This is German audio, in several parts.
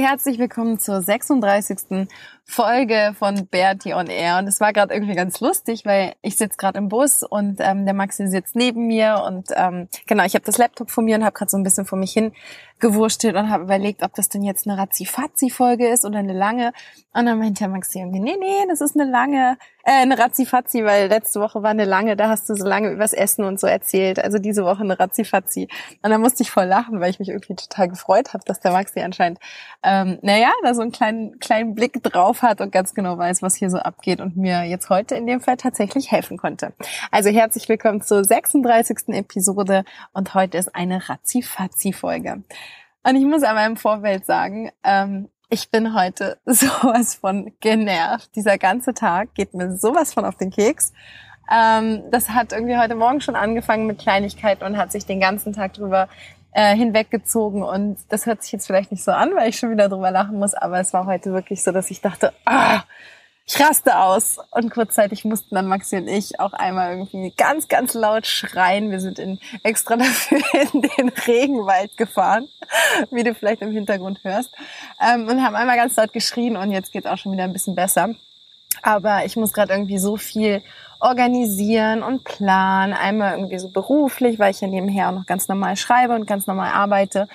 Herzlich willkommen zur 36. Folge von Bertie on Air. Und es war gerade irgendwie ganz lustig, weil ich sitze gerade im Bus und ähm, der Maxi sitzt neben mir und ähm, genau, ich habe das Laptop vor mir und habe gerade so ein bisschen vor mich hin gewurschtelt und habe überlegt, ob das denn jetzt eine Razzi-Fazzi-Folge ist oder eine lange. Und dann meinte der Maxi irgendwie, nee, nee, das ist eine lange, äh, eine Razzi-Fazzi, weil letzte Woche war eine lange, da hast du so lange übers Essen und so erzählt. Also diese Woche eine Razzi-Fazzi. Und dann musste ich voll lachen, weil ich mich irgendwie total gefreut habe, dass der Maxi anscheinend, ähm, naja, da so einen kleinen, kleinen Blick drauf hat und ganz genau weiß, was hier so abgeht und mir jetzt heute in dem Fall tatsächlich helfen konnte. Also herzlich willkommen zur 36. Episode und heute ist eine Razzi-Fazzi-Folge. Und ich muss aber im Vorfeld sagen, ähm, ich bin heute sowas von genervt. Dieser ganze Tag geht mir sowas von auf den Keks. Ähm, das hat irgendwie heute Morgen schon angefangen mit Kleinigkeiten und hat sich den ganzen Tag drüber äh, hinweggezogen und das hört sich jetzt vielleicht nicht so an, weil ich schon wieder drüber lachen muss, aber es war heute wirklich so, dass ich dachte, ah, ich raste aus. Und kurzzeitig mussten dann Maxi und ich auch einmal irgendwie ganz, ganz laut schreien. Wir sind in, extra dafür in den Regenwald gefahren, wie du vielleicht im Hintergrund hörst, ähm, und haben einmal ganz laut geschrien und jetzt geht's auch schon wieder ein bisschen besser. Aber ich muss gerade irgendwie so viel organisieren und planen. Einmal irgendwie so beruflich, weil ich ja nebenher auch noch ganz normal schreibe und ganz normal arbeite.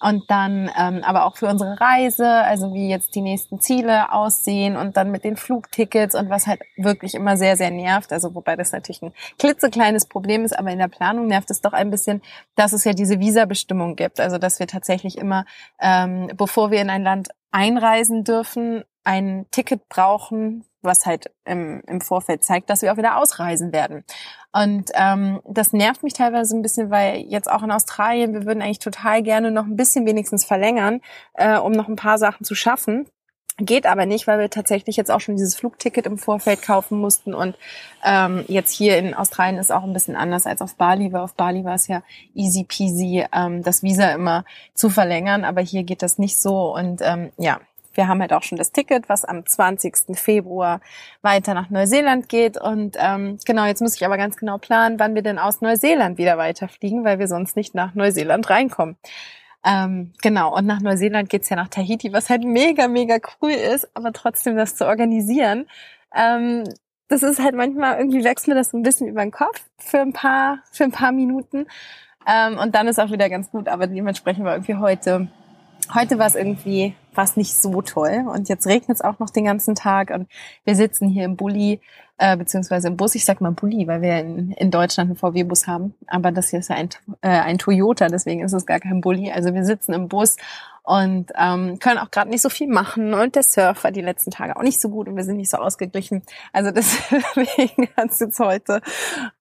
Und dann ähm, aber auch für unsere Reise, also wie jetzt die nächsten Ziele aussehen und dann mit den Flugtickets und was halt wirklich immer sehr, sehr nervt. Also wobei das natürlich ein klitzekleines Problem ist, aber in der Planung nervt es doch ein bisschen, dass es ja diese Visabestimmung gibt. Also dass wir tatsächlich immer, ähm, bevor wir in ein Land einreisen dürfen, ein Ticket brauchen, was halt im, im Vorfeld zeigt, dass wir auch wieder ausreisen werden. Und ähm, das nervt mich teilweise ein bisschen, weil jetzt auch in Australien, wir würden eigentlich total gerne noch ein bisschen wenigstens verlängern, äh, um noch ein paar Sachen zu schaffen. Geht aber nicht, weil wir tatsächlich jetzt auch schon dieses Flugticket im Vorfeld kaufen mussten und ähm, jetzt hier in Australien ist auch ein bisschen anders als auf Bali, weil auf Bali war es ja easy peasy, ähm, das Visa immer zu verlängern, aber hier geht das nicht so und ähm, ja, wir haben halt auch schon das Ticket, was am 20. Februar weiter nach Neuseeland geht. Und ähm, genau, jetzt muss ich aber ganz genau planen, wann wir denn aus Neuseeland wieder weiterfliegen, weil wir sonst nicht nach Neuseeland reinkommen. Ähm, genau, und nach Neuseeland geht's ja nach Tahiti, was halt mega, mega cool ist, aber trotzdem das zu organisieren. Ähm, das ist halt manchmal, irgendwie wächst mir das so ein bisschen über den Kopf für ein paar, für ein paar Minuten. Ähm, und dann ist auch wieder ganz gut, aber dementsprechend war irgendwie heute heute war es irgendwie was nicht so toll und jetzt regnet es auch noch den ganzen Tag und wir sitzen hier im Bulli äh, beziehungsweise im Bus. Ich sag mal Bulli, weil wir in, in Deutschland einen VW-Bus haben, aber das hier ist ja ein, äh, ein Toyota, deswegen ist es gar kein Bulli. Also wir sitzen im Bus und ähm, können auch gerade nicht so viel machen. Und der Surfer die letzten Tage auch nicht so gut. Und wir sind nicht so ausgeglichen. Also deswegen hat es jetzt heute,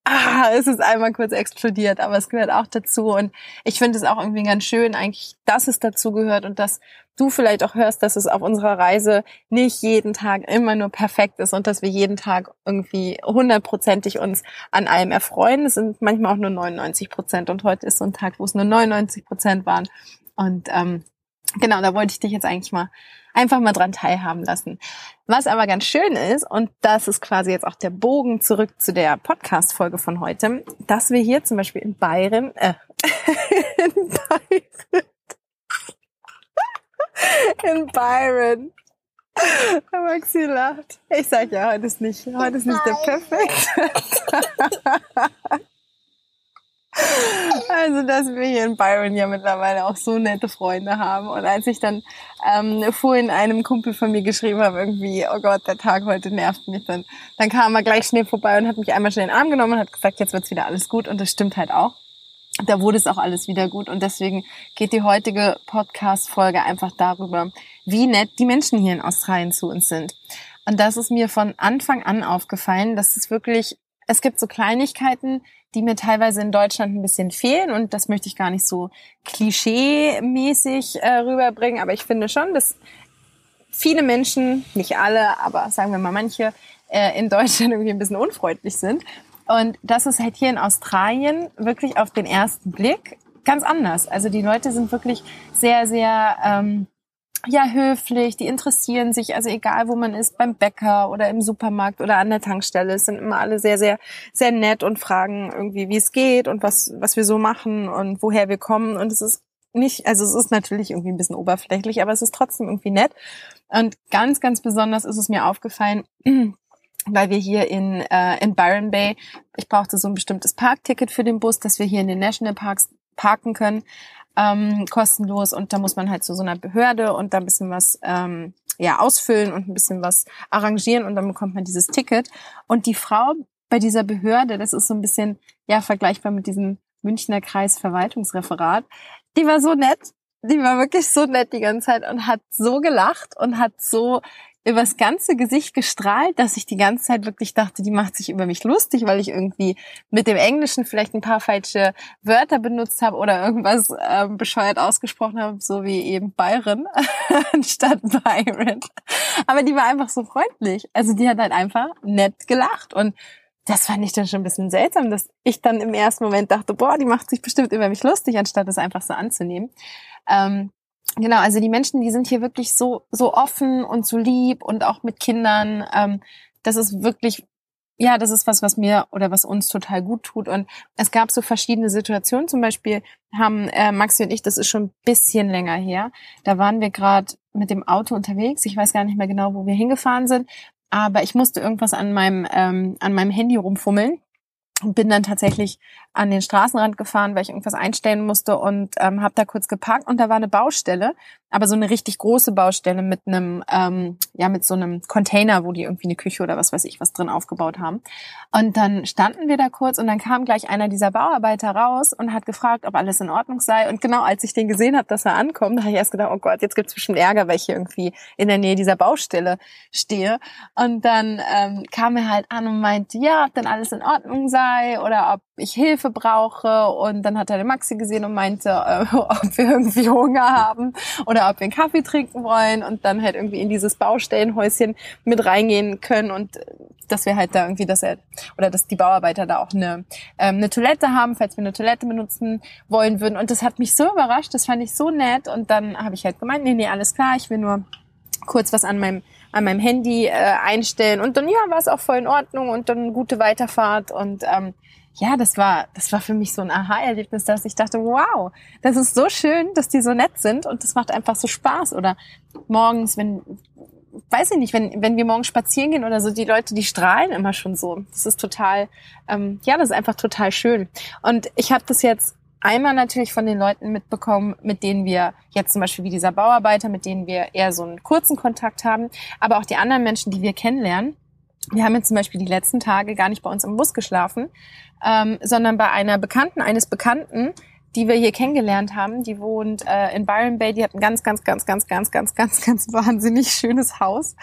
ah, es ist einmal kurz explodiert, aber es gehört auch dazu. Und ich finde es auch irgendwie ganz schön eigentlich, dass es dazu gehört und dass du vielleicht auch hörst, dass es auf unserer Reise nicht jeden Tag immer nur perfekt ist und dass wir jeden Tag irgendwie hundertprozentig uns an allem erfreuen. Es sind manchmal auch nur 99 Prozent. Und heute ist so ein Tag, wo es nur 99 Prozent waren. Und ähm, Genau, da wollte ich dich jetzt eigentlich mal einfach mal dran teilhaben lassen. Was aber ganz schön ist, und das ist quasi jetzt auch der Bogen zurück zu der Podcast-Folge von heute, dass wir hier zum Beispiel in Bayern, äh, in Bayern, in Byron. Maxi lacht. Ich sag ja, heute ist nicht, heute ist nicht der perfekte Also, dass wir hier in Byron ja mittlerweile auch so nette Freunde haben. Und als ich dann ähm, vorhin einem Kumpel von mir geschrieben habe, irgendwie, oh Gott, der Tag heute nervt mich, dann, dann kam er gleich schnell vorbei und hat mich einmal schnell in den Arm genommen und hat gesagt, jetzt wird's wieder alles gut. Und das stimmt halt auch. da wurde es auch alles wieder gut. Und deswegen geht die heutige Podcast-Folge einfach darüber, wie nett die Menschen hier in Australien zu uns sind. Und das ist mir von Anfang an aufgefallen, dass es wirklich, es gibt so Kleinigkeiten, die mir teilweise in Deutschland ein bisschen fehlen. Und das möchte ich gar nicht so klischee-mäßig äh, rüberbringen. Aber ich finde schon, dass viele Menschen, nicht alle, aber sagen wir mal manche, äh, in Deutschland irgendwie ein bisschen unfreundlich sind. Und das ist halt hier in Australien wirklich auf den ersten Blick ganz anders. Also die Leute sind wirklich sehr, sehr ähm, ja höflich, die interessieren sich, also egal wo man ist, beim Bäcker oder im Supermarkt oder an der Tankstelle, sind immer alle sehr, sehr, sehr nett und fragen irgendwie, wie es geht und was, was wir so machen und woher wir kommen. Und es ist nicht, also es ist natürlich irgendwie ein bisschen oberflächlich, aber es ist trotzdem irgendwie nett. Und ganz, ganz besonders ist es mir aufgefallen, weil wir hier in, äh, in Byron Bay, ich brauchte so ein bestimmtes Parkticket für den Bus, dass wir hier in den National Parks parken können, ähm, kostenlos. Und da muss man halt zu so einer Behörde und da ein bisschen was ähm, ja, ausfüllen und ein bisschen was arrangieren und dann bekommt man dieses Ticket. Und die Frau bei dieser Behörde, das ist so ein bisschen ja vergleichbar mit diesem Münchner Kreisverwaltungsreferat, die war so nett. Die war wirklich so nett die ganze Zeit und hat so gelacht und hat so übers ganze Gesicht gestrahlt, dass ich die ganze Zeit wirklich dachte, die macht sich über mich lustig, weil ich irgendwie mit dem Englischen vielleicht ein paar falsche Wörter benutzt habe oder irgendwas ähm, bescheuert ausgesprochen habe, so wie eben Byron anstatt Byron. Aber die war einfach so freundlich. Also die hat halt einfach nett gelacht und das fand ich dann schon ein bisschen seltsam, dass ich dann im ersten Moment dachte, boah, die macht sich bestimmt über mich lustig, anstatt es einfach so anzunehmen. Ähm, Genau, also die Menschen, die sind hier wirklich so, so offen und so lieb und auch mit Kindern. Ähm, das ist wirklich, ja, das ist was, was mir oder was uns total gut tut. Und es gab so verschiedene Situationen. Zum Beispiel haben äh, Maxi und ich, das ist schon ein bisschen länger her, da waren wir gerade mit dem Auto unterwegs. Ich weiß gar nicht mehr genau, wo wir hingefahren sind, aber ich musste irgendwas an meinem, ähm, an meinem Handy rumfummeln und bin dann tatsächlich an den Straßenrand gefahren, weil ich irgendwas einstellen musste und ähm, habe da kurz geparkt und da war eine Baustelle, aber so eine richtig große Baustelle mit einem ähm, ja mit so einem Container, wo die irgendwie eine Küche oder was weiß ich was drin aufgebaut haben. Und dann standen wir da kurz und dann kam gleich einer dieser Bauarbeiter raus und hat gefragt, ob alles in Ordnung sei. Und genau als ich den gesehen habe, dass er ankommt, habe ich erst gedacht, oh Gott, jetzt gibt's bestimmt Ärger, weil ich hier irgendwie in der Nähe dieser Baustelle stehe. Und dann ähm, kam er halt an und meinte, ja, ob denn alles in Ordnung sei oder ob ich Hilfe brauche. Und dann hat er den Maxi gesehen und meinte, äh, ob wir irgendwie Hunger haben oder ob wir einen Kaffee trinken wollen und dann halt irgendwie in dieses Baustellenhäuschen mit reingehen können und dass wir halt da irgendwie, dass er oder dass die Bauarbeiter da auch eine, ähm, eine Toilette haben, falls wir eine Toilette benutzen wollen würden. Und das hat mich so überrascht, das fand ich so nett. Und dann habe ich halt gemeint, nee, nee, alles klar, ich will nur kurz was an meinem an meinem Handy äh, einstellen und dann ja war es auch voll in Ordnung und dann gute Weiterfahrt und ähm, ja, das war, das war für mich so ein Aha-Erlebnis, dass ich dachte, wow, das ist so schön, dass die so nett sind und das macht einfach so Spaß. Oder morgens, wenn, weiß ich nicht, wenn, wenn wir morgens spazieren gehen oder so, die Leute, die strahlen immer schon so. Das ist total, ähm, ja, das ist einfach total schön. Und ich habe das jetzt einmal natürlich von den Leuten mitbekommen, mit denen wir jetzt zum Beispiel wie dieser Bauarbeiter, mit denen wir eher so einen kurzen Kontakt haben, aber auch die anderen Menschen, die wir kennenlernen wir haben jetzt zum Beispiel die letzten Tage gar nicht bei uns im Bus geschlafen, ähm, sondern bei einer Bekannten eines Bekannten, die wir hier kennengelernt haben. Die wohnt äh, in Byron Bay. Die hat ein ganz, ganz, ganz, ganz, ganz, ganz, ganz, ganz wahnsinnig schönes Haus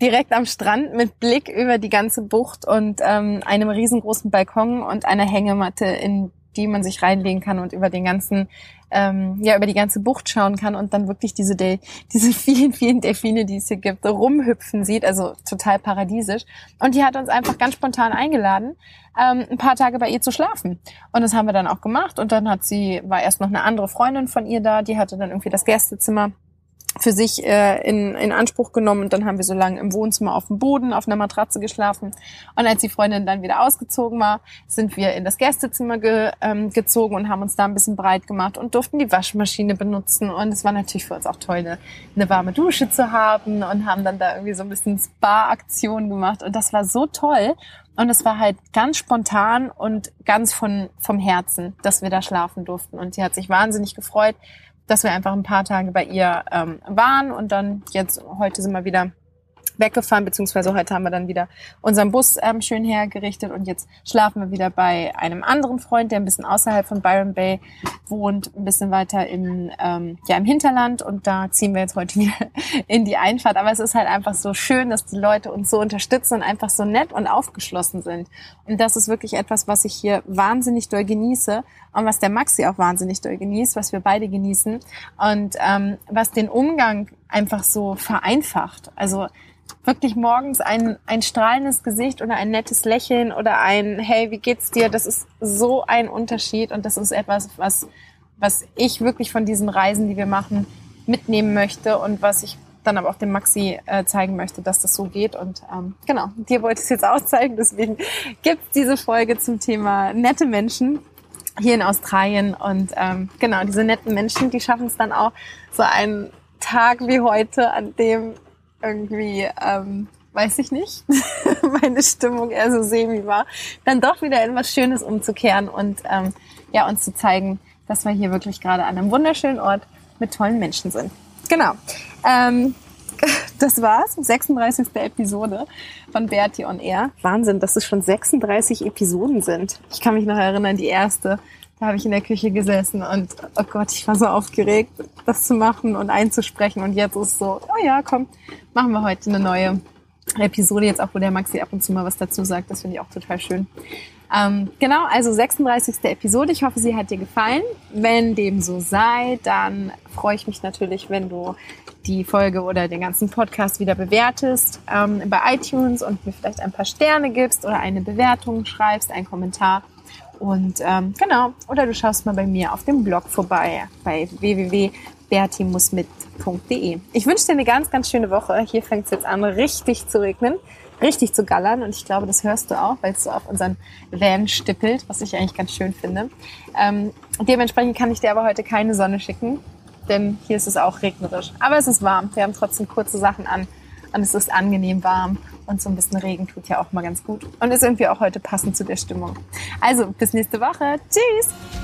direkt am Strand mit Blick über die ganze Bucht und ähm, einem riesengroßen Balkon und einer Hängematte, in die man sich reinlegen kann und über den ganzen, ähm, ja, über die ganze Bucht schauen kann und dann wirklich diese, De diese vielen, vielen Delfine, die es hier gibt, rumhüpfen sieht, also total paradiesisch. Und die hat uns einfach ganz spontan eingeladen, ähm, ein paar Tage bei ihr zu schlafen. Und das haben wir dann auch gemacht. Und dann hat sie, war erst noch eine andere Freundin von ihr da, die hatte dann irgendwie das Gästezimmer für sich äh, in, in Anspruch genommen. Und dann haben wir so lange im Wohnzimmer auf dem Boden auf einer Matratze geschlafen. Und als die Freundin dann wieder ausgezogen war, sind wir in das Gästezimmer ge, ähm, gezogen und haben uns da ein bisschen breit gemacht und durften die Waschmaschine benutzen. Und es war natürlich für uns auch toll, eine, eine warme Dusche zu haben und haben dann da irgendwie so ein bisschen Spa-Aktionen gemacht. Und das war so toll. Und es war halt ganz spontan und ganz von vom Herzen, dass wir da schlafen durften. Und die hat sich wahnsinnig gefreut dass wir einfach ein paar Tage bei ihr ähm, waren und dann jetzt heute sind wir wieder weggefahren, beziehungsweise heute haben wir dann wieder unseren Bus ähm, schön hergerichtet und jetzt schlafen wir wieder bei einem anderen Freund, der ein bisschen außerhalb von Byron Bay wohnt, ein bisschen weiter im, ähm, ja, im Hinterland und da ziehen wir jetzt heute wieder in die Einfahrt. Aber es ist halt einfach so schön, dass die Leute uns so unterstützen und einfach so nett und aufgeschlossen sind. Und das ist wirklich etwas, was ich hier wahnsinnig doll genieße und was der Maxi auch wahnsinnig doll genießt, was wir beide genießen und ähm, was den Umgang einfach so vereinfacht. Also wirklich morgens ein, ein strahlendes Gesicht oder ein nettes Lächeln oder ein Hey, wie geht's dir? Das ist so ein Unterschied und das ist etwas, was, was ich wirklich von diesen Reisen, die wir machen, mitnehmen möchte und was ich dann aber auch dem Maxi äh, zeigen möchte, dass das so geht. Und ähm, genau, dir wollte ich es jetzt auch zeigen. Deswegen gibt es diese Folge zum Thema nette Menschen hier in Australien. Und ähm, genau, diese netten Menschen, die schaffen es dann auch, so einen Tag wie heute, an dem irgendwie, ähm, weiß ich nicht, meine Stimmung eher so semi war, dann doch wieder in was Schönes umzukehren und ähm, ja, uns zu zeigen, dass wir hier wirklich gerade an einem wunderschönen Ort mit tollen Menschen sind. Genau. Ähm, das war's. 36. Episode von Bertie on Air. Wahnsinn, dass es schon 36 Episoden sind. Ich kann mich noch erinnern, die erste, da habe ich in der Küche gesessen und oh Gott, ich war so aufgeregt, das zu machen und einzusprechen. Und jetzt ist so, oh ja, komm, machen wir heute eine neue Episode, jetzt auch, wo der Maxi ab und zu mal was dazu sagt. Das finde ich auch total schön. Ähm, genau, also 36. Episode. Ich hoffe, sie hat dir gefallen. Wenn dem so sei, dann freue ich mich natürlich, wenn du die Folge oder den ganzen Podcast wieder bewertest ähm, bei iTunes und mir vielleicht ein paar Sterne gibst oder eine Bewertung schreibst, einen Kommentar. Und ähm, genau, oder du schaust mal bei mir auf dem Blog vorbei bei www.bertimusmit.de. Ich wünsche dir eine ganz, ganz schöne Woche. Hier fängt es jetzt an, richtig zu regnen, richtig zu gallern. Und ich glaube, das hörst du auch, weil es so auf unseren Van stippelt, was ich eigentlich ganz schön finde. Ähm, dementsprechend kann ich dir aber heute keine Sonne schicken, denn hier ist es auch regnerisch. Aber es ist warm. Wir haben trotzdem kurze Sachen an und es ist angenehm warm. Und so ein bisschen Regen tut ja auch mal ganz gut. Und ist irgendwie auch heute passend zu der Stimmung. Also, bis nächste Woche. Tschüss!